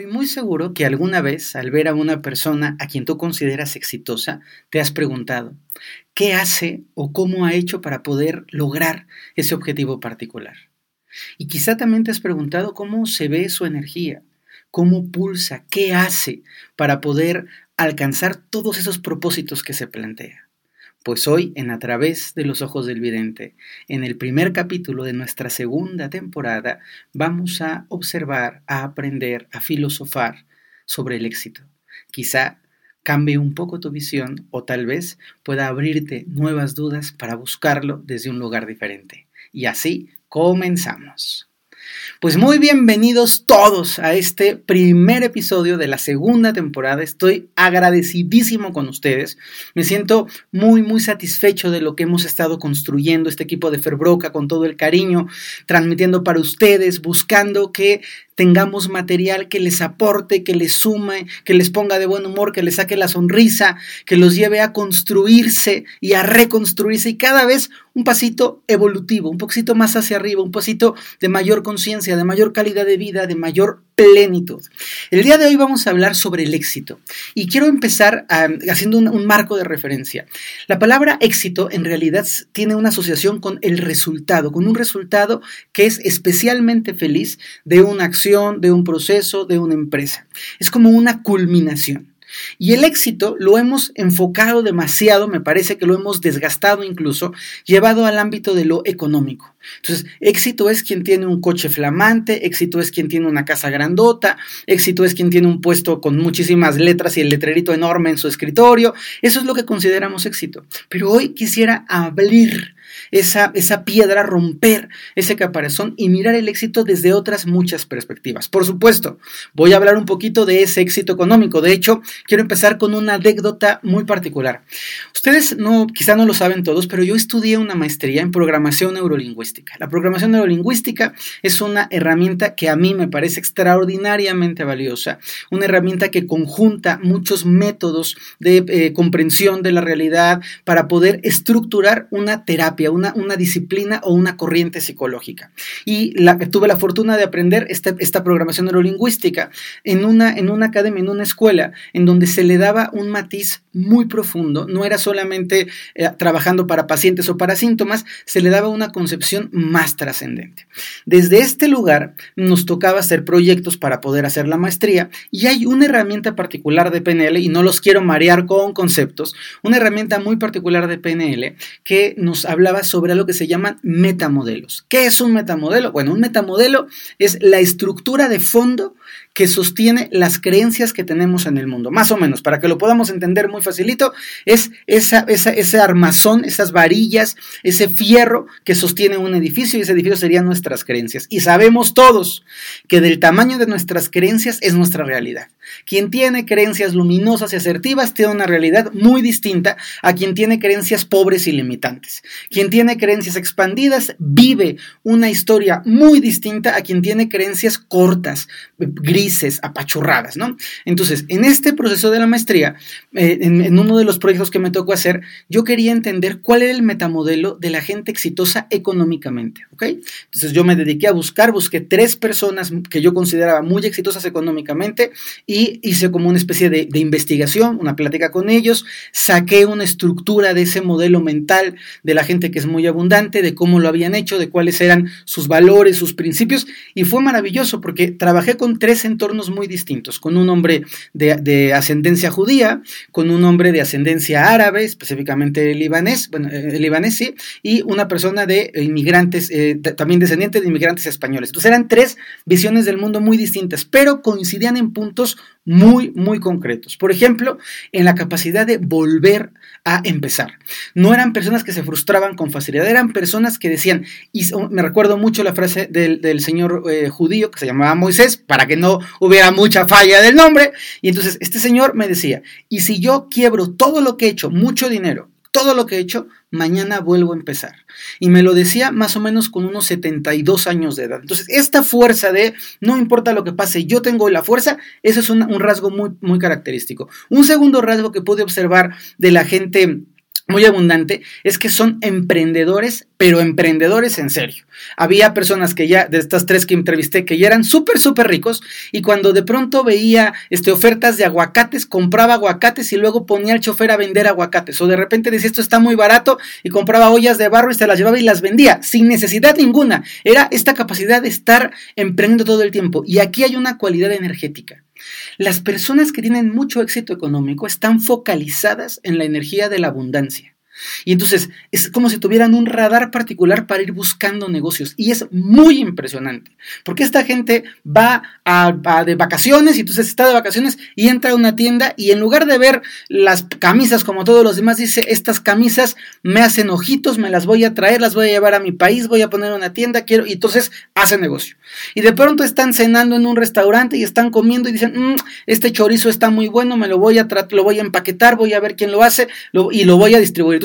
Estoy muy seguro que alguna vez, al ver a una persona a quien tú consideras exitosa, te has preguntado, ¿qué hace o cómo ha hecho para poder lograr ese objetivo particular? Y quizá también te has preguntado cómo se ve su energía, cómo pulsa, qué hace para poder alcanzar todos esos propósitos que se plantea. Pues hoy, en A través de los ojos del vidente, en el primer capítulo de nuestra segunda temporada, vamos a observar, a aprender, a filosofar sobre el éxito. Quizá cambie un poco tu visión o tal vez pueda abrirte nuevas dudas para buscarlo desde un lugar diferente. Y así comenzamos. Pues muy bienvenidos todos a este primer episodio de la segunda temporada. Estoy agradecidísimo con ustedes. Me siento muy, muy satisfecho de lo que hemos estado construyendo, este equipo de Ferbroca, con todo el cariño, transmitiendo para ustedes, buscando que tengamos material que les aporte, que les sume, que les ponga de buen humor, que les saque la sonrisa, que los lleve a construirse y a reconstruirse y cada vez un pasito evolutivo, un poquito más hacia arriba, un pasito de mayor conciencia, de mayor calidad de vida, de mayor plenitud. El día de hoy vamos a hablar sobre el éxito y quiero empezar haciendo un, un, marco de referencia. La palabra éxito en realidad tiene una asociación con el resultado, con un resultado que es especialmente feliz de una acción, de un proceso, de una empresa. Es como una culminación. Y el éxito lo hemos enfocado demasiado, me parece que lo hemos desgastado incluso, llevado al ámbito de lo económico. Entonces, éxito es quien tiene un coche flamante, éxito es quien tiene una casa grandota, éxito es quien tiene un puesto con muchísimas letras y el letrerito enorme en su escritorio. Eso es lo que consideramos éxito. Pero hoy quisiera abrir esa, esa piedra, romper ese caparazón y mirar el éxito desde otras muchas perspectivas. Por supuesto, voy a hablar un poquito de ese éxito económico. De hecho, quiero empezar con una anécdota muy particular. Ustedes no, quizá no lo saben todos, pero yo estudié una maestría en programación neurolingüística. La programación neurolingüística es una herramienta que a mí me parece extraordinariamente valiosa, una herramienta que conjunta muchos métodos de eh, comprensión de la realidad para poder estructurar una terapia, una, disciplina o una corriente psicológica. Y tuve la fortuna de aprender esta, esta programación neurolingüística en una, en una academia, en una escuela, en donde se le daba un matiz muy profundo, no era solamente eh, trabajando para pacientes o para síntomas, se le daba una concepción más trascendente. Desde este lugar nos tocaba hacer proyectos para poder hacer la maestría y hay una herramienta particular de PNL, y no los quiero marear con conceptos, una herramienta muy particular de PNL que nos hablaba sobre lo que se llaman metamodelos. ¿Qué es un metamodelo? Bueno, un metamodelo es la estructura de fondo que sostiene las creencias que tenemos en el mundo. Más o menos, para que lo podamos entender muy facilito, es esa, ese armazón, esas varillas, ese fierro que sostiene un edificio y ese edificio serían nuestras creencias. Y sabemos todos que del tamaño de nuestras creencias es nuestra realidad. Quien tiene creencias luminosas y asertivas tiene una realidad muy distinta a quien tiene creencias pobres y limitantes. Quien tiene creencias expandidas vive una historia muy distinta a quien tiene creencias cortas, grises, apachurradas, ¿no? Entonces, en este proceso de la maestría, eh, en, uno de los proyectos que me tocó hacer, yo quería entender cuál era el metamodelo de la gente exitosa económicamente, ¿ok? Entonces yo me dediqué a buscar, busqué tres personas que yo consideraba muy exitosas económicamente y y hice como una especie de, investigación, una plática con ellos, saqué una estructura de ese modelo mental de la gente que es muy abundante, de cómo lo habían hecho, de cuáles eran sus valores, sus principios, y fue maravilloso porque trabajé con tres entornos muy distintos, con un hombre de, ascendencia judía, con un hombre de ascendencia árabe, específicamente libanés, bueno, eh, libanés sí, y una persona de inmigrantes, eh, también descendiente de inmigrantes españoles. Entonces eran tres visiones del mundo muy distintas, pero coincidían en puntos muy, muy concretos. Por ejemplo, en la capacidad de volver a empezar. No eran personas que se frustraban con facilidad, eran personas que decían, y me recuerdo mucho la frase del, señor eh, judío que se llamaba Moisés, para que no hubiera mucha falla del nombre, y entonces este señor me decía, y si yo quiebro todo lo que he hecho, mucho dinero, todo lo que he hecho, mañana vuelvo a empezar. Y me lo decía más o menos con unos 72 años de edad. Entonces, esta fuerza de no importa lo que pase, yo tengo la fuerza, eso es un, un rasgo muy, muy característico. Un segundo rasgo que pude observar de la gente muy abundante es que son emprendedores, pero emprendedores en serio. Había personas que ya, de estas tres que entrevisté, que ya eran súper, súper ricos y cuando de pronto veía este, ofertas de aguacates, compraba aguacates y luego ponía al chofer a vender aguacates. O de repente decía, esto está muy barato y compraba ollas de barro y se las llevaba y las vendía sin necesidad ninguna. Era esta capacidad de estar emprendiendo todo el tiempo. Y aquí hay una cualidad energética. Las personas que tienen mucho éxito económico están focalizadas en la energía de la abundancia. Y entonces es como si tuvieran un radar particular para ir buscando negocios. Y es muy impresionante, porque esta gente va a, de vacaciones y entonces está de vacaciones y entra a una tienda y en lugar de ver las camisas como todos los demás, dice, estas camisas me hacen ojitos, me las voy a traer, las voy a llevar a mi país, voy a poner una tienda, quiero, y entonces hace negocio. Y de pronto están cenando en un restaurante y están comiendo y dicen, mm, este chorizo está muy bueno, me lo voy a, lo voy a empaquetar, voy a ver quién lo hace y lo voy a distribuir.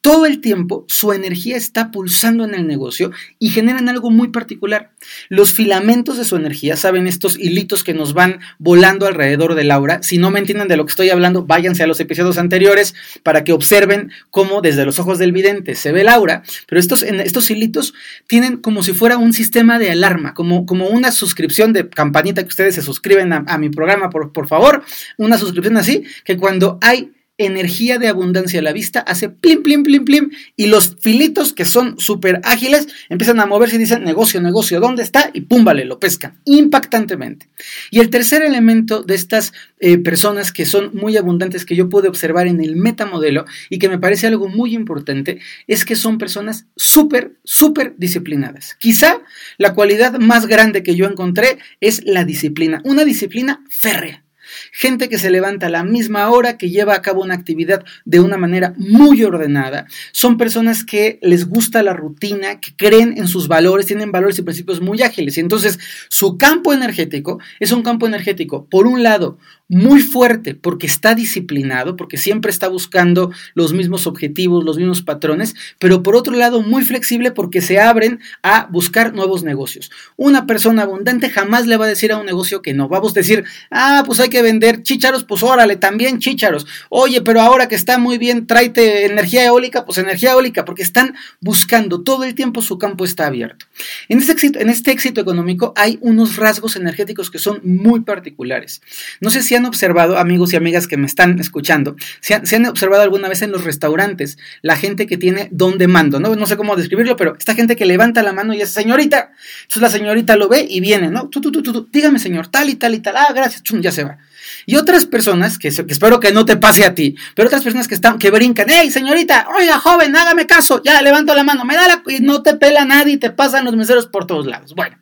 Todo el tiempo su energía está pulsando en el negocio y generan algo muy particular. Los filamentos de su energía, saben, estos hilitos que nos van volando alrededor del aura. Si no me entienden de lo que estoy hablando, váyanse a los episodios anteriores para que observen cómo desde los ojos del vidente se ve el aura. Pero estos, estos hilitos tienen como si fuera un sistema de alarma, como, como una suscripción de campanita que ustedes se suscriben a, a mi programa, por, por favor. Una suscripción así, que cuando hay energía de abundancia a la vista, hace plim, plim, plim, plim, y los filitos que son súper ágiles empiezan a moverse y dicen negocio, negocio, ¿dónde está? Y pum, vale, lo pescan impactantemente. Y el tercer elemento de estas eh, personas que son muy abundantes que yo pude observar en el metamodelo y que me parece algo muy importante es que son personas súper, súper disciplinadas. Quizá la cualidad más grande que yo encontré es la disciplina, una disciplina férrea gente que se levanta a la misma hora, que lleva a cabo una actividad de una manera muy ordenada. Son personas que les gusta la rutina, que creen en sus valores, tienen valores y principios muy ágiles. Y entonces su campo energético es un campo energético, por un lado, muy fuerte porque está disciplinado, porque siempre está buscando los mismos objetivos, los mismos patrones, pero por otro lado muy flexible porque se abren a buscar nuevos negocios. Una persona abundante jamás le va a decir a un negocio que no. Vamos a decir, ah, pues hay que vender chícharos, pues órale, también chícharos. Oye, pero ahora que está muy bien, tráete energía eólica, pues energía eólica, porque están buscando todo el tiempo su campo está abierto. En este éxito, en este éxito económico hay unos rasgos energéticos que son muy particulares. No sé si han observado, amigos y amigas que me están escuchando, si han, observado alguna vez en los restaurantes la gente que tiene don de mando, ¿no? No sé cómo describirlo, pero esta gente que levanta la mano y es señorita. Entonces la señorita lo ve y viene, ¿no? Tú, tú, tú, tú, dígame, señor, tal y tal y tal. Ah, gracias, chum, ya se va. Y otras personas, que, espero que no te pase a ti, pero otras personas que están, que brincan, hey señorita, oiga joven, hágame caso, ya levanto la mano, me da la, y no te pela nadie te pasan los meseros por todos lados. Bueno,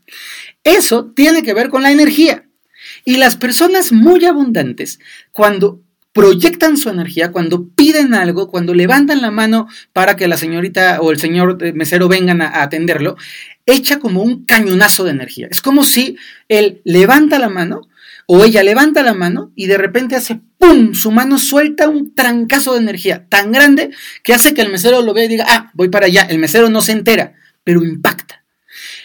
eso tiene que ver con la energía. Y las personas muy abundantes, cuando proyectan su energía, cuando piden algo, cuando levantan la mano para que la señorita o el señor mesero vengan a, atenderlo, echa como un cañonazo de energía. Es como si él levanta la mano o ella levanta la mano y de repente hace ¡pum! Su mano suelta un trancazo de energía tan grande que hace que el mesero lo vea y diga, ah, voy para allá. El mesero no se entera, pero impacta.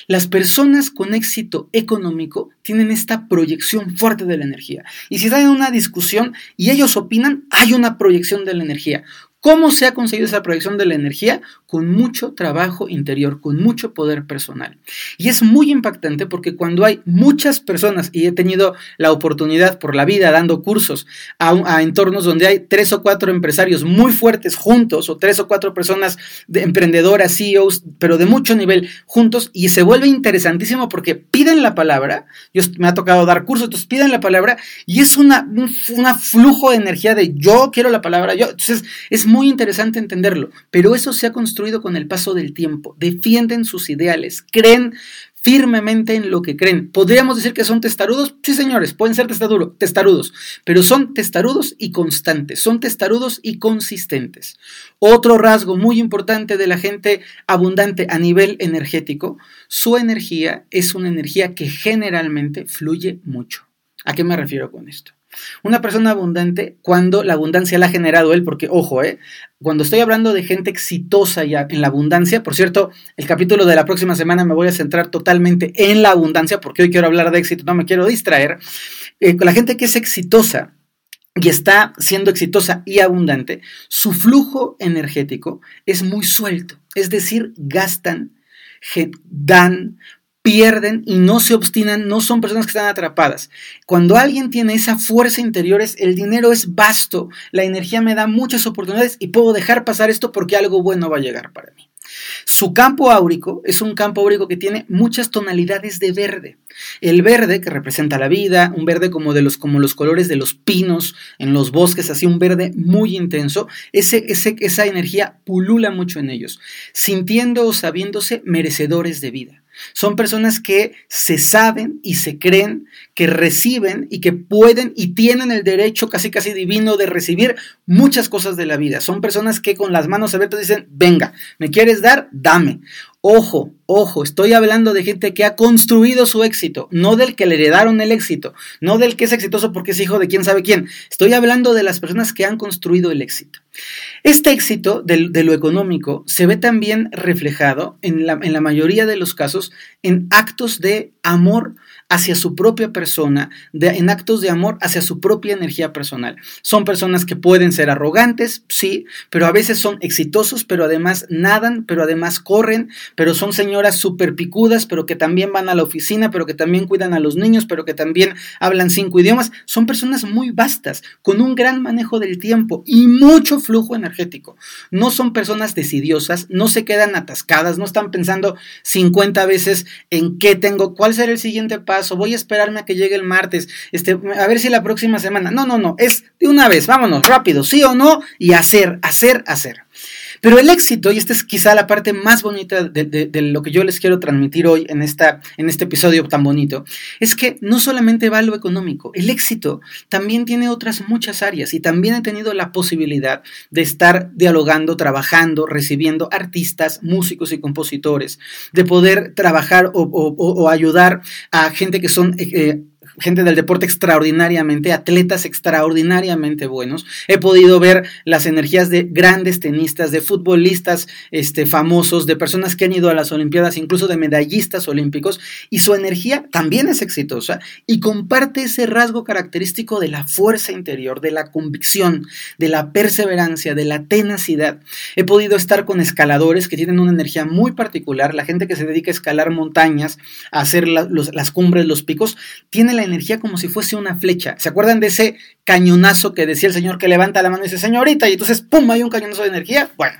Las personas con éxito económico tienen esta proyección fuerte de la energía. Y si están en una discusión y ellos opinan, hay una proyección de la energía. ¿Cómo se ha conseguido esa proyección de la energía? Con mucho trabajo interior, con mucho poder personal. Y es muy impactante porque cuando hay muchas personas, y he tenido la oportunidad por la vida dando cursos a, entornos donde hay tres o cuatro empresarios muy fuertes juntos, o tres o cuatro personas de emprendedoras, CEOs, pero de mucho nivel juntos, y se vuelve interesantísimo porque piden la palabra, yo me ha tocado dar cursos, entonces piden la palabra, y es una, un flujo de energía de yo quiero la palabra, yo, entonces es muy interesante entenderlo, pero eso se ha construido con el paso del tiempo. Defienden sus ideales, creen firmemente en lo que creen. ¿Podríamos decir que son testarudos? Sí, señores, pueden ser testarudos, pero son testarudos y constantes, son testarudos y consistentes. Otro rasgo muy importante de la gente abundante a nivel energético, su energía es una energía que generalmente fluye mucho. ¿A qué me refiero con esto? Una persona abundante, cuando la abundancia la ha generado él, porque ojo, eh, cuando estoy hablando de gente exitosa ya en la abundancia, por cierto, el capítulo de la próxima semana me voy a centrar totalmente en la abundancia, porque hoy quiero hablar de éxito, no me quiero distraer. Eh, la gente que es exitosa, y está siendo exitosa y abundante, su flujo energético es muy suelto, es decir, gastan, dan, pierden y no se obstinan, no son personas que están atrapadas. Cuando alguien tiene esa fuerza interior, el dinero es vasto, la energía me da muchas oportunidades y puedo dejar pasar esto porque algo bueno va a llegar para mí. Su campo áurico es un campo áurico que tiene muchas tonalidades de verde. El verde que representa la vida, un verde como de los como los colores de los pinos en los bosques, así un verde muy intenso, ese, ese, esa energía pulula mucho en ellos, sintiendo o sabiéndose merecedores de vida. Son personas que se saben y se creen que reciben y que pueden y tienen el derecho casi casi divino de recibir muchas cosas de la vida. Son personas que con las manos abiertas dicen, venga, ¿me quieres dar? Dame. Ojo, ojo, estoy hablando de gente que ha construido su éxito, no del que le heredaron el éxito, no del que es exitoso porque es hijo de quién sabe quién. Estoy hablando de las personas que han construido el éxito. Este éxito de, lo económico se ve también reflejado en la, mayoría de los casos en actos de amor hacia su propia persona, en actos de amor hacia su propia energía personal. Son personas que pueden ser arrogantes, sí, pero a veces son exitosos, pero además nadan, pero además corren, pero son señoras súper picudas, pero que también van a la oficina, pero que también cuidan a los niños, pero que también hablan cinco idiomas. Son personas muy vastas, con un gran manejo del tiempo y mucho flujo energético. No son personas decidiosas, no se quedan atascadas, no están pensando 50 veces en qué tengo, cuál será el siguiente paso voy a esperarme a que llegue el martes, este, a ver si la próxima semana. No, no, no, es de una vez, vámonos, rápido, sí o no, y hacer, hacer, hacer. Pero el éxito, y esta es quizá la parte más bonita de, lo que yo les quiero transmitir hoy en, esta, en este episodio tan bonito, es que no solamente va lo económico, el éxito también tiene otras muchas áreas y también he tenido la posibilidad de estar dialogando, trabajando, recibiendo artistas, músicos y compositores, de poder trabajar o, ayudar a gente que son... Eh, eh, gente del deporte extraordinariamente, atletas extraordinariamente buenos. He podido ver las energías de grandes tenistas, de futbolistas este, famosos, de personas que han ido a las Olimpiadas, incluso de medallistas olímpicos, y su energía también es exitosa y comparte ese rasgo característico de la fuerza interior, de la convicción, de la perseverancia, de la tenacidad. He podido estar con escaladores que tienen una energía muy particular, la gente que se dedica a escalar montañas, a hacer las cumbres, los picos, tiene la energía como si fuese una flecha. ¿Se acuerdan de ese cañonazo que decía el señor que levanta la mano y dice, señorita, y entonces, ¡pum!, hay un cañonazo de energía? Bueno,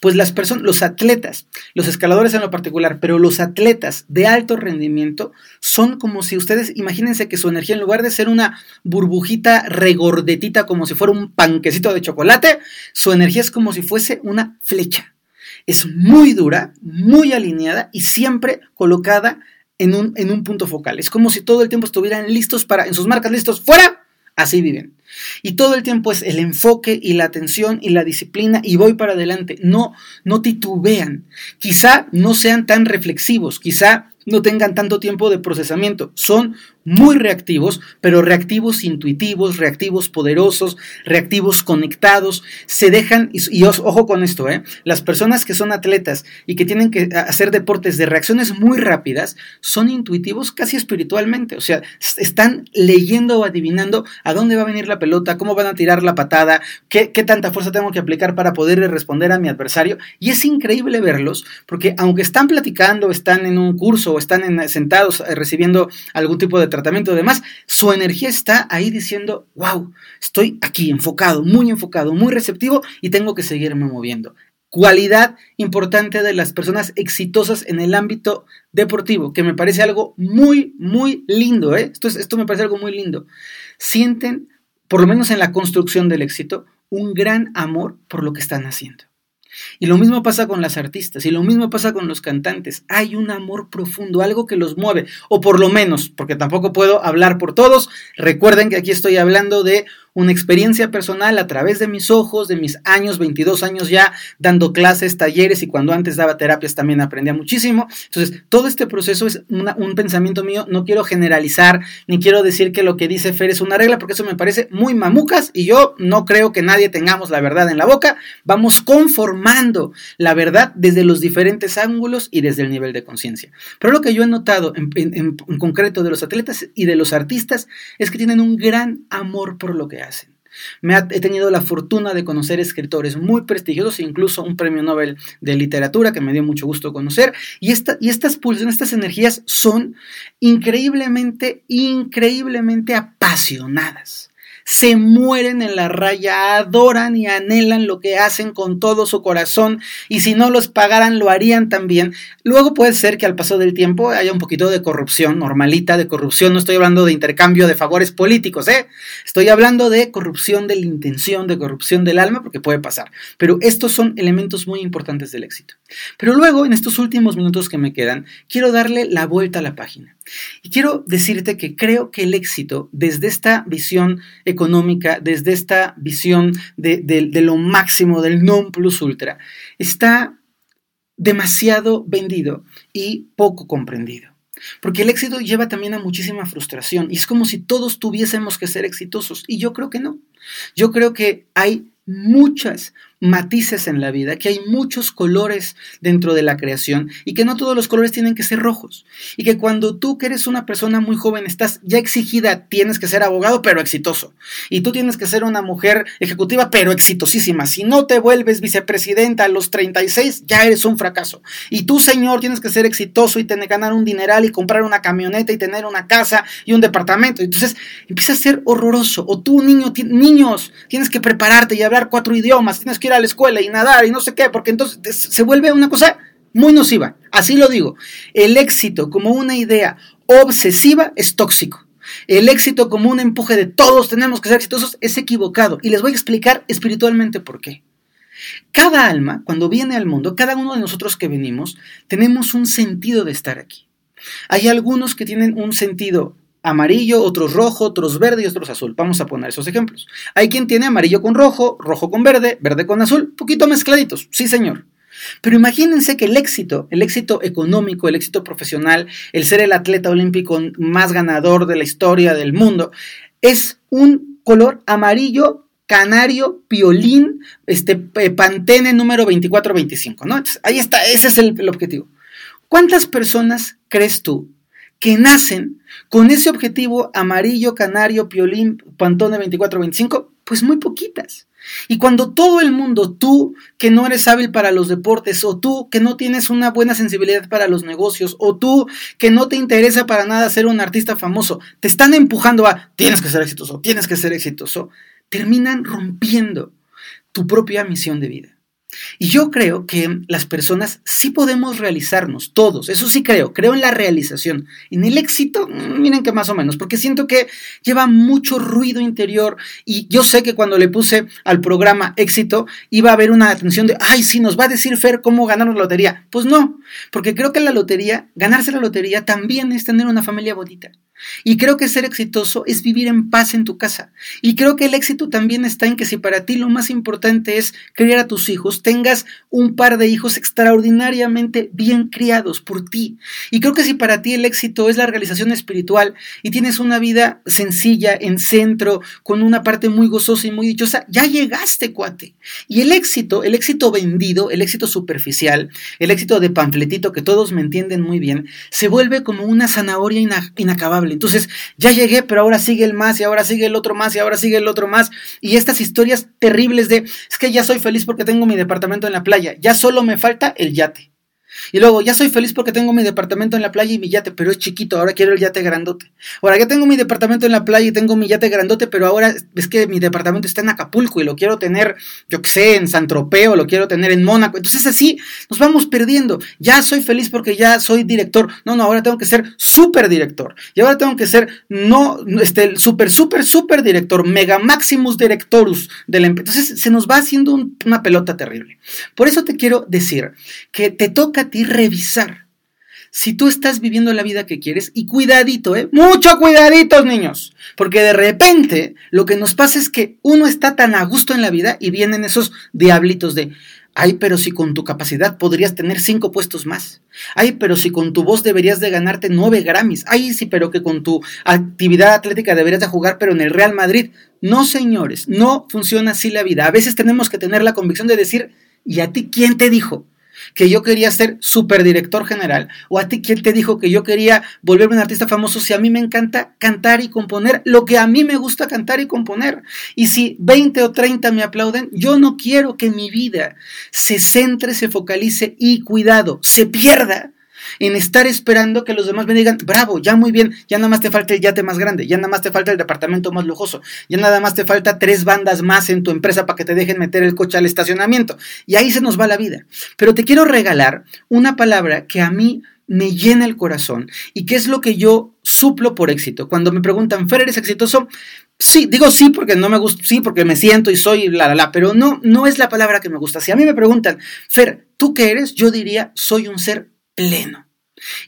pues las personas, los atletas, los escaladores en lo particular, pero los atletas de alto rendimiento son como si ustedes, imagínense que su energía, en lugar de ser una burbujita regordetita como si fuera un panquecito de chocolate, su energía es como si fuese una flecha. Es muy dura, muy alineada y siempre colocada en un, en un punto focal. Es como si todo el tiempo estuvieran listos para, en sus marcas listos, fuera, así viven. Y todo el tiempo es el enfoque y la atención y la disciplina y voy para adelante. No, no titubean. Quizá no sean tan reflexivos, quizá no tengan tanto tiempo de procesamiento. Son muy reactivos, pero reactivos intuitivos, reactivos poderosos, reactivos conectados. Se dejan, y, ojo con esto, ¿eh? las personas que son atletas y que tienen que hacer deportes de reacciones muy rápidas, son intuitivos casi espiritualmente. O sea, están leyendo o adivinando a dónde va a venir la pelota, cómo van a tirar la patada, qué, qué tanta fuerza tengo que aplicar para poderle responder a mi adversario. Y es increíble verlos, porque aunque están platicando, están en un curso o están sentados eh, recibiendo algún tipo de tratamiento y demás, su energía está ahí diciendo, wow, estoy aquí enfocado, muy enfocado, muy receptivo y tengo que seguirme moviendo. Cualidad importante de las personas exitosas en el ámbito deportivo, que me parece algo muy, muy lindo. ¿eh? Esto, esto me parece algo muy lindo. Sienten, por lo menos en la construcción del éxito, un gran amor por lo que están haciendo. Y lo mismo pasa con las artistas y lo mismo pasa con los cantantes. Hay un amor profundo, algo que los mueve, o por lo menos, porque tampoco puedo hablar por todos. Recuerden que aquí estoy hablando de una experiencia personal a través de mis ojos, de mis años, 22 años ya dando clases, talleres y cuando antes daba terapias también aprendía muchísimo. Entonces, todo este proceso es un pensamiento mío, no quiero generalizar, ni quiero decir que lo que dice Fer es una regla, porque eso me parece muy mamucas y yo no creo que nadie tengamos la verdad en la boca. Vamos conformando la verdad desde los diferentes ángulos y desde el nivel de conciencia. Pero lo que yo he notado en, en concreto de los atletas y de los artistas es que tienen un gran amor por lo que hacen. Me he tenido la fortuna de conocer escritores muy prestigiosos, incluso un premio Nobel de literatura que me dio mucho gusto conocer. Y, esta, y estas pulsiones, estas energías son increíblemente, increíblemente apasionadas se mueren en la raya, adoran y anhelan lo que hacen con todo su corazón y si no los pagaran lo harían también. Luego puede ser que al paso del tiempo haya un poquito de corrupción, normalita de corrupción, no estoy hablando de intercambio de favores políticos, ¿eh? Estoy hablando de corrupción de la intención, de corrupción del alma, porque puede pasar. Pero estos son elementos muy importantes del éxito. Pero luego, en estos últimos minutos que me quedan, quiero darle la vuelta a la página. Y quiero decirte que creo que el éxito, desde esta visión económica, desde esta visión de, lo máximo, del non plus ultra, está demasiado vendido y poco comprendido. Porque el éxito lleva también a muchísima frustración y es como si todos tuviésemos que ser exitosos y yo creo que no. Yo creo que hay muchas matices en la vida, que hay muchos colores dentro de la creación y que no todos los colores tienen que ser rojos. Y que cuando tú que eres una persona muy joven estás ya exigida, tienes que ser abogado pero exitoso. Y tú tienes que ser una mujer ejecutiva pero exitosísima. Si no te vuelves vicepresidenta a los 36, ya eres un fracaso. Y tú, señor, tienes que ser exitoso y tener ganar un dineral y comprar una camioneta y tener una casa y un departamento. Entonces empieza a ser horroroso. O tú, niño, niños, tienes que prepararte y hablar cuatro idiomas, tienes que ir a la escuela y nadar y no sé qué, porque entonces se vuelve una cosa muy nociva. Así lo digo. El éxito como una idea obsesiva es tóxico. El éxito como un empuje de todos tenemos que ser exitosos es equivocado. Y les voy a explicar espiritualmente por qué. Cada alma, cuando viene al mundo, cada uno de nosotros que venimos, tenemos un sentido de estar aquí. Hay algunos que tienen un sentido amarillo, otros rojo, otros verde y otros azul. Vamos a poner esos ejemplos. Hay quien tiene amarillo con rojo, rojo con verde, verde con azul, poquito mezcladitos, sí señor. Pero imagínense que el éxito, el éxito económico, el éxito profesional, el ser el atleta olímpico más ganador de la historia del mundo, es un color amarillo, canario, piolín, este, pantene número 2425, ¿no? ahí está, ese es el objetivo. ¿Cuántas personas crees tú que nacen con ese objetivo amarillo, canario, piolín, pantone 24-25, pues muy poquitas. Y cuando todo el mundo, tú que no eres hábil para los deportes, o tú que no tienes una buena sensibilidad para los negocios, o tú que no te interesa para nada ser un artista famoso, te están empujando a tienes que ser exitoso, tienes que ser exitoso, terminan rompiendo tu propia misión de vida. Y yo creo que las personas sí podemos realizarnos, todos, eso sí creo, creo en la realización. En el éxito, mm, miren que más o menos, porque siento que lleva mucho ruido interior y yo sé que cuando le puse al programa éxito iba a haber una atención de, ay, sí, nos va a decir Fer cómo ganar la lotería. Pues no, porque creo que la lotería, ganarse la lotería también es tener una familia bonita. Y creo que ser exitoso es vivir en paz en tu casa. Y creo que el éxito también está en que si para ti lo más importante es criar a tus hijos, tengas un par de hijos extraordinariamente bien criados por ti. Y creo que si para ti el éxito es la realización espiritual y tienes una vida sencilla, en centro, con una parte muy gozosa y muy dichosa, ya llegaste, cuate. Y el éxito, el éxito vendido, el éxito superficial, el éxito de panfletito que todos me entienden muy bien, se vuelve como una zanahoria inacabable entonces, ya llegué, pero ahora sigue el más y ahora sigue el otro más y ahora sigue el otro más. Y estas historias terribles de, es que ya soy feliz porque tengo mi departamento en la playa, ya solo me falta el yate. Y luego, ya soy feliz porque tengo mi departamento en la playa y mi yate, pero es chiquito, ahora quiero el yate grandote. Ahora ya tengo mi departamento en la playa y tengo mi yate grandote, pero ahora es que mi departamento está en Acapulco y lo quiero tener, yo qué sé, en San Tropeo, lo quiero tener en Mónaco. Entonces así nos vamos perdiendo. Ya soy feliz porque ya soy director. No, no, ahora tengo que ser súper director. Y ahora tengo que ser, no, este, súper, súper, súper director, mega maximus directorus de la. Entonces se nos va haciendo una pelota terrible. Por eso te quiero decir que te toca a ti revisar si tú estás viviendo la vida que quieres y cuidadito, ¿eh? Mucho cuidaditos, niños, porque de repente lo que nos pasa es que uno está tan a gusto en la vida y vienen esos diablitos de, ay, pero si con tu capacidad podrías tener cinco puestos más. Ay, pero si con tu voz deberías de ganarte nueve Grammys. Ay, sí, pero que con tu actividad atlética deberías de jugar, pero en el Real Madrid. No, señores, no funciona así la vida. A veces tenemos que tener la convicción de decir, ¿y a ti quién te dijo? Que yo quería ser superdirector general? ¿O a ti quién te dijo que yo quería volverme un artista famoso si a mí me encanta cantar y componer lo que a mí me gusta cantar y componer? Y si 20 o 30 me aplauden, yo no quiero que mi vida se centre, se focalice y cuidado, se pierda en estar esperando que los demás me digan, bravo, ya muy bien, ya nada más te falta el yate más grande, ya nada más te falta el departamento más lujoso, ya nada más te falta tres bandas más en tu empresa para que te dejen meter el coche al estacionamiento. Y ahí se nos va la vida. Pero te quiero regalar una palabra que a mí me llena el corazón y que es lo que yo suplo por éxito. Cuando me preguntan, Fer, ¿eres exitoso? Sí, digo sí porque no me gusta, sí porque me siento y soy la la la, pero no, no es la palabra que me gusta. Si a mí me preguntan, Fer, ¿tú qué eres? Yo diría, soy un ser pleno.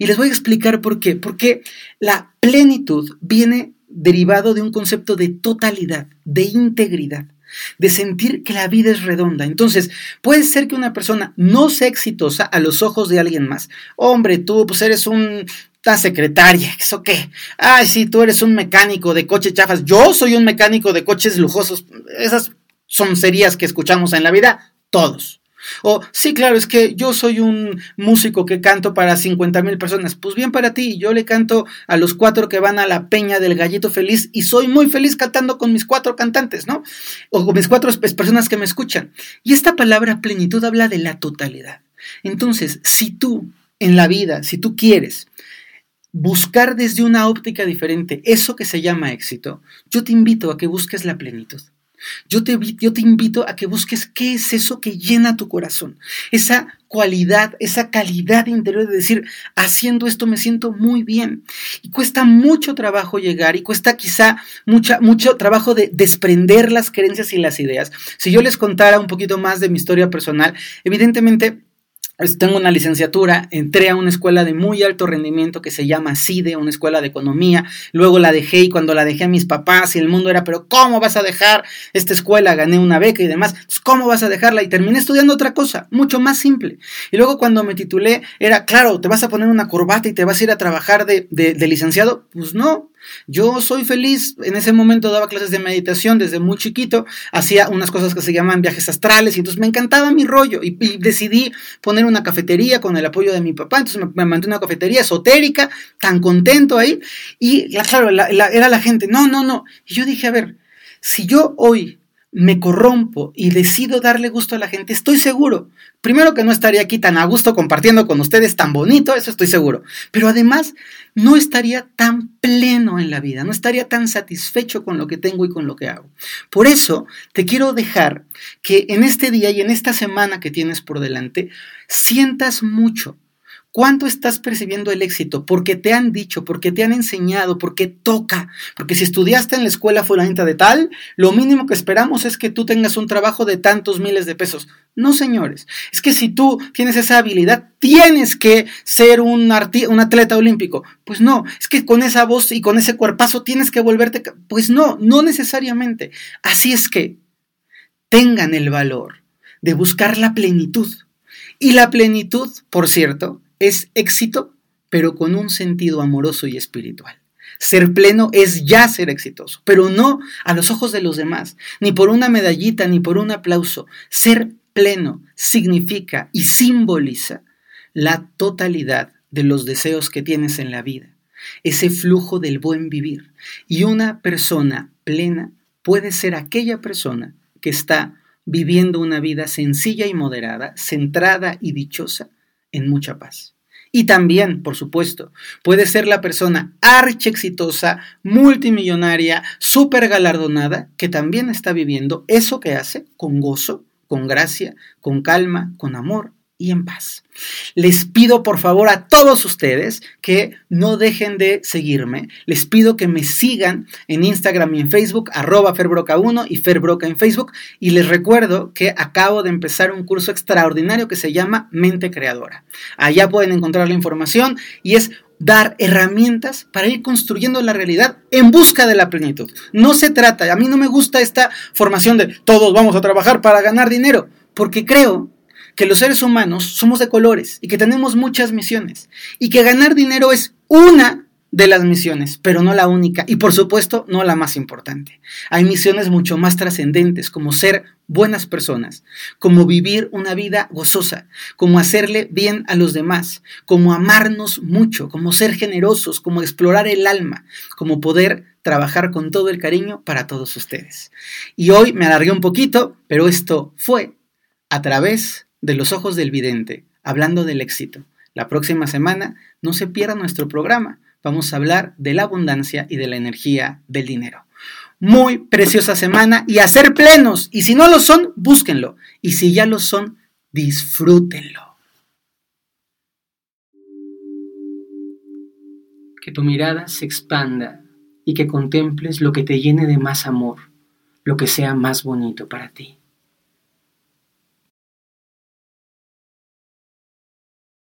Y les voy a explicar por qué. Porque la plenitud viene derivado de un concepto de totalidad, de integridad, de sentir que la vida es redonda. Entonces, puede ser que una persona no sea exitosa a los ojos de alguien más. Hombre, tú pues eres un secretaria, ¿eso qué? Ay, sí, tú eres un mecánico de coches chafas. Yo soy un mecánico de coches lujosos. Esas son serías que escuchamos en la vida, todos. O, sí, claro, es que yo soy un músico que canto para 50 mil personas. Pues bien para ti, yo le canto a los cuatro que van a la peña del gallito feliz y soy muy feliz cantando con mis cuatro cantantes, ¿no? O con mis cuatro personas que me escuchan. Y esta palabra plenitud habla de la totalidad. Entonces, si tú en la vida, si tú quieres buscar desde una óptica diferente eso que se llama éxito, yo te invito a que busques la plenitud. Yo te, invito a que busques qué es eso que llena tu corazón, esa cualidad, esa calidad interior de decir, haciendo esto me siento muy bien. Y cuesta mucho trabajo llegar y cuesta quizá mucha, mucho trabajo de desprender las creencias y las ideas. Si yo les contara un poquito más de mi historia personal, evidentemente tengo una licenciatura, entré a una escuela de muy alto rendimiento que se llama CIDE, una escuela de economía, luego la dejé y cuando la dejé a mis papás y el mundo era, pero ¿cómo vas a dejar esta escuela? Gané una beca y demás, ¿cómo vas a dejarla? Y terminé estudiando otra cosa, mucho más simple. Y luego cuando me titulé, era, claro, ¿te vas a poner una corbata y te vas a ir a trabajar de, de licenciado? Pues no, yo soy feliz, en ese momento daba clases de meditación desde muy chiquito, hacía unas cosas que se llaman viajes astrales y entonces me encantaba mi rollo. Y, decidí poner una cafetería con el apoyo de mi papá, entonces me, me una cafetería esotérica, tan contento ahí. Y claro, era la gente, no, no, no, y yo dije, a ver, si yo hoy me corrompo y decido darle gusto a la gente, estoy seguro. Primero que no estaría aquí tan a gusto compartiendo con ustedes tan bonito, eso estoy seguro. Pero además no estaría tan pleno en la vida, no estaría tan satisfecho con lo que tengo y con lo que hago. Por eso te quiero dejar que en este día y en esta semana que tienes por delante, sientas mucho ¿Cuánto estás percibiendo el éxito? Porque te han dicho, porque te han enseñado, porque toca. Porque si estudiaste en la escuela fulanita de tal, lo mínimo que esperamos es que tú tengas un trabajo de tantos miles de pesos. No, señores. Es que si tú tienes esa habilidad, tienes que ser un, un atleta olímpico. Pues no. Es que con esa voz y con ese cuerpazo tienes que volverte. Pues no, no necesariamente. Así es que tengan el valor de buscar la plenitud. Y la plenitud, por cierto, es éxito, pero con un sentido amoroso y espiritual. Ser pleno es ya ser exitoso, pero no a los ojos de los demás, ni por una medallita, ni por un aplauso. Ser pleno significa y simboliza la totalidad de los deseos que tienes en la vida, ese flujo del buen vivir. Y una persona plena puede ser aquella persona que está viviendo una vida sencilla y moderada, centrada y dichosa, en mucha paz. Y también, por supuesto, puede ser la persona archi exitosa, multimillonaria, súper galardonada, que también está viviendo eso que hace con gozo, con gracia, con calma, con amor y en paz. Les pido por favor a todos ustedes que no dejen de seguirme. Les pido que me sigan en Instagram y en Facebook, arroba Ferbroca1 y Ferbroca en Facebook. Y les recuerdo que acabo de empezar un curso extraordinario que se llama Mente Creadora. Allá pueden encontrar la información y es dar herramientas para ir construyendo la realidad en busca de la plenitud. No se trata, a mí no me gusta esta formación de todos vamos a trabajar para ganar dinero, porque creo que los seres humanos somos de colores y que tenemos muchas misiones y que ganar dinero es una de las misiones, pero no la única y por supuesto no la más importante. Hay misiones mucho más trascendentes como ser buenas personas, como vivir una vida gozosa, como hacerle bien a los demás, como amarnos mucho, como ser generosos, como explorar el alma, como poder trabajar con todo el cariño para todos ustedes. Y hoy me alargué un poquito, pero esto fue a través de los ojos del vidente, hablando del éxito. La próxima semana no se pierda nuestro programa. Vamos a hablar de la abundancia y de la energía del dinero. Muy preciosa semana y a ser plenos. Y si no lo son, búsquenlo. Y si ya lo son, disfrútenlo. Que tu mirada se expanda y que contemples lo que te llene de más amor, lo que sea más bonito para ti.